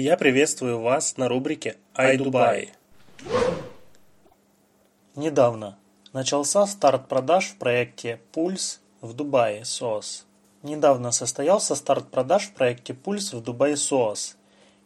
я приветствую вас на рубрике «Ай Недавно начался старт продаж в проекте «Пульс» в Дубае, СОС. Недавно состоялся старт продаж в проекте «Пульс» в Дубае СОАС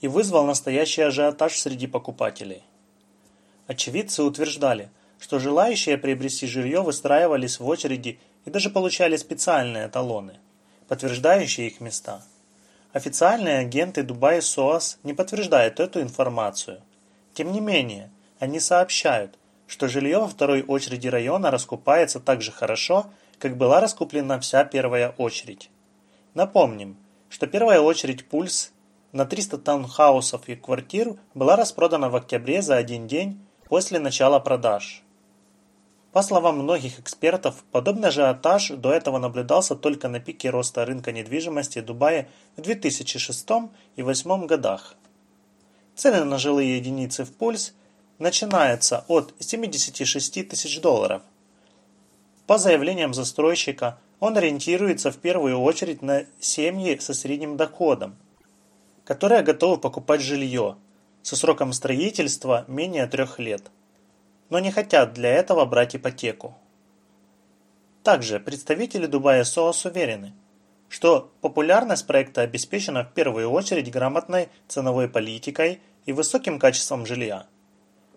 и вызвал настоящий ажиотаж среди покупателей. Очевидцы утверждали, что желающие приобрести жилье выстраивались в очереди и даже получали специальные талоны, подтверждающие их места. Официальные агенты Дубая СОАС не подтверждают эту информацию. Тем не менее, они сообщают, что жилье во второй очереди района раскупается так же хорошо, как была раскуплена вся первая очередь. Напомним, что первая очередь «Пульс» на 300 таунхаусов и квартир была распродана в октябре за один день после начала продаж. По словам многих экспертов, подобный ажиотаж до этого наблюдался только на пике роста рынка недвижимости Дубая в 2006 и 2008 годах. Цены на жилые единицы в «Пульс» начинаются от 76 тысяч долларов, по заявлениям застройщика, он ориентируется в первую очередь на семьи со средним доходом, которые готовы покупать жилье со сроком строительства менее трех лет, но не хотят для этого брать ипотеку. Также представители Дубая СОАС уверены, что популярность проекта обеспечена в первую очередь грамотной ценовой политикой и высоким качеством жилья.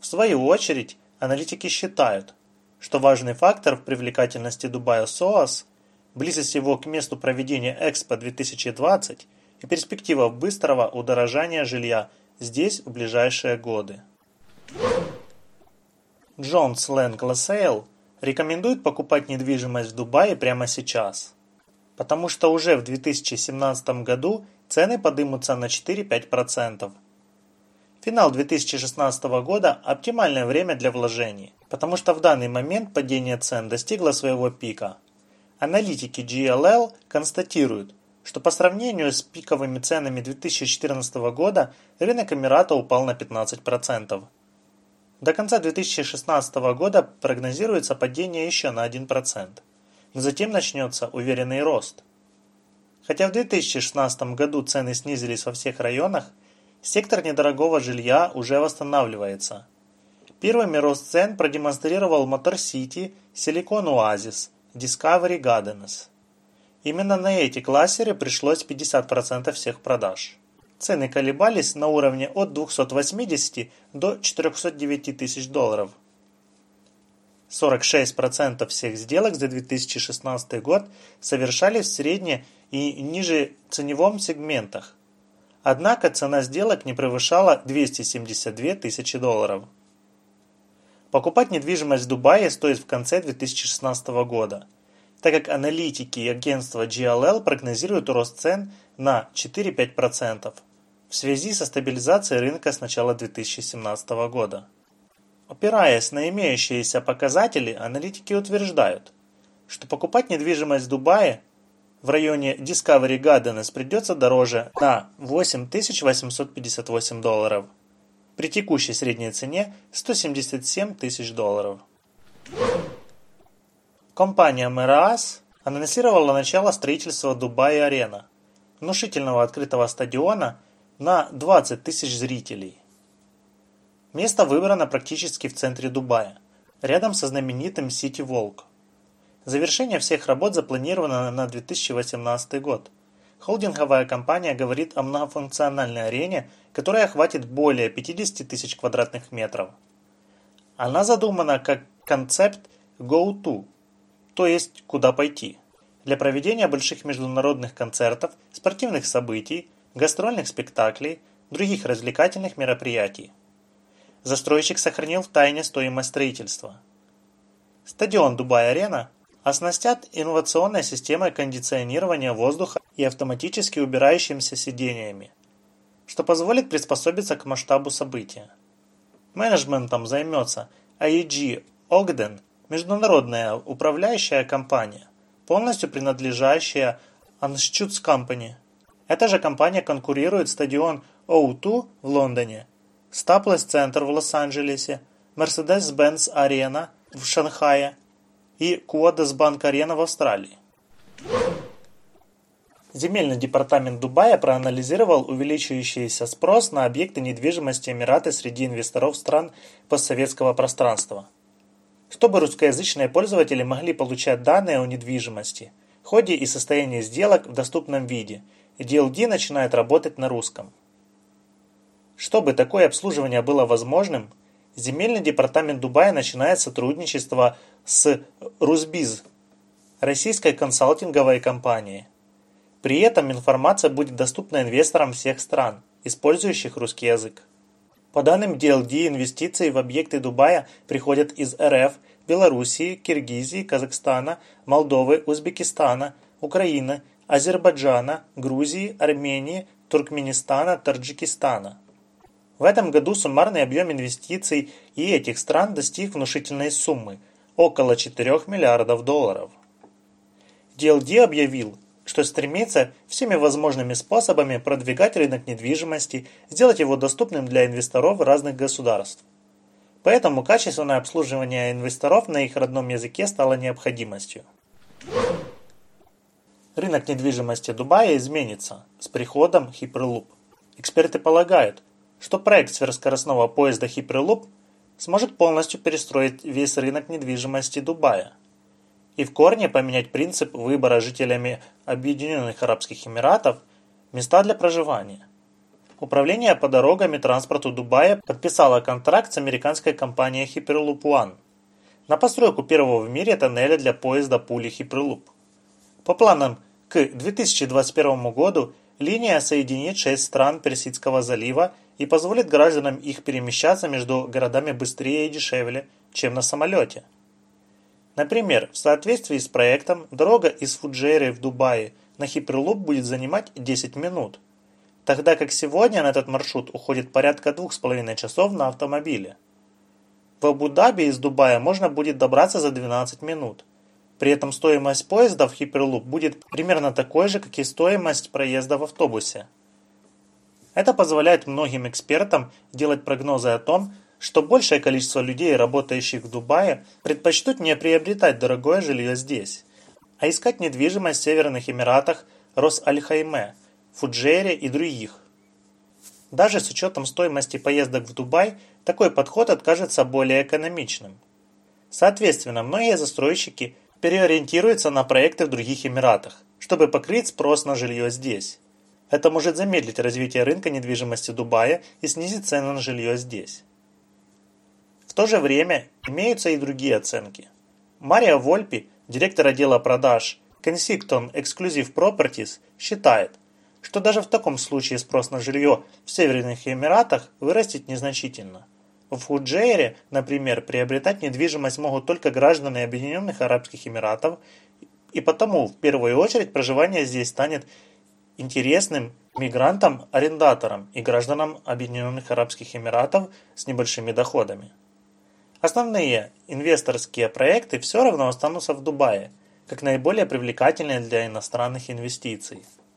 В свою очередь, аналитики считают, что важный фактор в привлекательности Dubai South – близость его к месту проведения Экспо 2020 и перспектива быстрого удорожания жилья здесь в ближайшие годы. Jones Lang LaSalle рекомендует покупать недвижимость в Дубае прямо сейчас, потому что уже в 2017 году цены подымутся на 4-5%. Финал 2016 года – оптимальное время для вложений, потому что в данный момент падение цен достигло своего пика. Аналитики GLL констатируют, что по сравнению с пиковыми ценами 2014 года рынок Эмирата упал на 15%. До конца 2016 года прогнозируется падение еще на 1%, но затем начнется уверенный рост. Хотя в 2016 году цены снизились во всех районах, Сектор недорогого жилья уже восстанавливается. Первыми рост цен продемонстрировал Мотор Сити, Silicon Oasis, Discovery Gardens. Именно на эти классеры пришлось 50% всех продаж. Цены колебались на уровне от 280 до 409 тысяч долларов. 46% всех сделок за 2016 год совершались в средне и ниже ценевом сегментах – Однако цена сделок не превышала 272 тысячи долларов. Покупать недвижимость в Дубае стоит в конце 2016 года, так как аналитики и агентство GLL прогнозируют рост цен на 4-5% в связи со стабилизацией рынка с начала 2017 года. Опираясь на имеющиеся показатели, аналитики утверждают, что покупать недвижимость в Дубае – в районе Discovery Gardens придется дороже на 8858 долларов. При текущей средней цене 177 тысяч долларов. Компания Meras анонсировала начало строительства Dubai Arena, внушительного открытого стадиона на 20 тысяч зрителей. Место выбрано практически в центре Дубая, рядом со знаменитым Сити Волк. Завершение всех работ запланировано на 2018 год. Холдинговая компания говорит о многофункциональной арене, которая охватит более 50 тысяч квадратных метров. Она задумана как концепт «go-to», то есть «куда пойти», для проведения больших международных концертов, спортивных событий, гастрольных спектаклей, других развлекательных мероприятий. Застройщик сохранил в тайне стоимость строительства. Стадион Dubai Arena оснастят инновационной системой кондиционирования воздуха и автоматически убирающимися сидениями, что позволит приспособиться к масштабу события. Менеджментом займется AEG Ogden, международная управляющая компания, полностью принадлежащая Anschutz Company. Эта же компания курирует стадион O2 в Лондоне, Staples Center в Лос-Анджелесе, Mercedes-Benz Arena в Шанхае и Куадасбанк Арена в Австралии. Земельный департамент Дубая проанализировал увеличивающийся спрос на объекты недвижимости Эмираты среди инвесторов стран постсоветского пространства. Чтобы русскоязычные пользователи могли получать данные о недвижимости, ходе и состоянии сделок в доступном виде, DLD начинает работать на русском. Чтобы такое обслуживание было возможным, земельный департамент Дубая начинает сотрудничество с Русбиз, российской консалтинговой компанией. При этом информация будет доступна инвесторам всех стран, использующих русский язык. По данным DLD, инвестиции в объекты Дубая приходят из РФ, Белоруссии, Киргизии, Казахстана, Молдовы, Узбекистана, Украины, Азербайджана, Грузии, Армении, Туркменистана, Таджикистана. В этом году суммарный объем инвестиций и этих стран достиг внушительной суммы – около 4 миллиардов долларов. DLD объявил, что стремится всеми возможными способами продвигать рынок недвижимости, сделать его доступным для инвесторов разных государств. Поэтому качественное обслуживание инвесторов на их родном языке стало необходимостью. Рынок недвижимости Дубая изменится с приходом Hyperloop. Эксперты полагают, что проект сверхскоростного поезда Hyperloop сможет полностью перестроить весь рынок недвижимости Дубая и в корне поменять принцип выбора жителями Объединенных Арабских Эмиратов места для проживания. Управление по дорогам и транспорту Дубая подписало контракт с американской компанией Hyperloop One на постройку первого в мире тоннеля для поезда пули Hyperloop. По планам к 2021 году линия соединит шесть стран Персидского залива и позволит гражданам их перемещаться между городами быстрее и дешевле, чем на самолете. Например, в соответствии с проектом, дорога из Фуджейры в Дубае на Hyperloop будет занимать 10 минут, тогда как сегодня на этот маршрут уходит порядка 2,5 часов на автомобиле. В Абу-Даби из Дубая можно будет добраться за 12 минут. При этом стоимость поезда в Hyperloop будет примерно такой же, как и стоимость проезда в автобусе. Это позволяет многим экспертам делать прогнозы о том, что большее количество людей, работающих в Дубае, предпочтут не приобретать дорогое жилье здесь, а искать недвижимость в Северных Эмиратах, Рос-Аль-Хайме, Фуджере и других. Даже с учетом стоимости поездок в Дубай, такой подход окажется более экономичным. Соответственно, многие застройщики переориентируются на проекты в других Эмиратах, чтобы покрыть спрос на жилье здесь. Это может замедлить развитие рынка недвижимости Дубая и снизить цены на жилье здесь. В то же время имеются и другие оценки. Мария Вольпи, директор отдела продаж Kensington Exclusive Properties, считает, что даже в таком случае спрос на жилье в Северных Эмиратах вырастет незначительно. В Фуджейре, например, приобретать недвижимость могут только граждане Объединенных Арабских Эмиратов, и потому в первую очередь проживание здесь станет интересным мигрантам-арендаторам и гражданам Объединенных Арабских Эмиратов с небольшими доходами. Основные инвесторские проекты все равно останутся в Дубае, как наиболее привлекательные для иностранных инвестиций.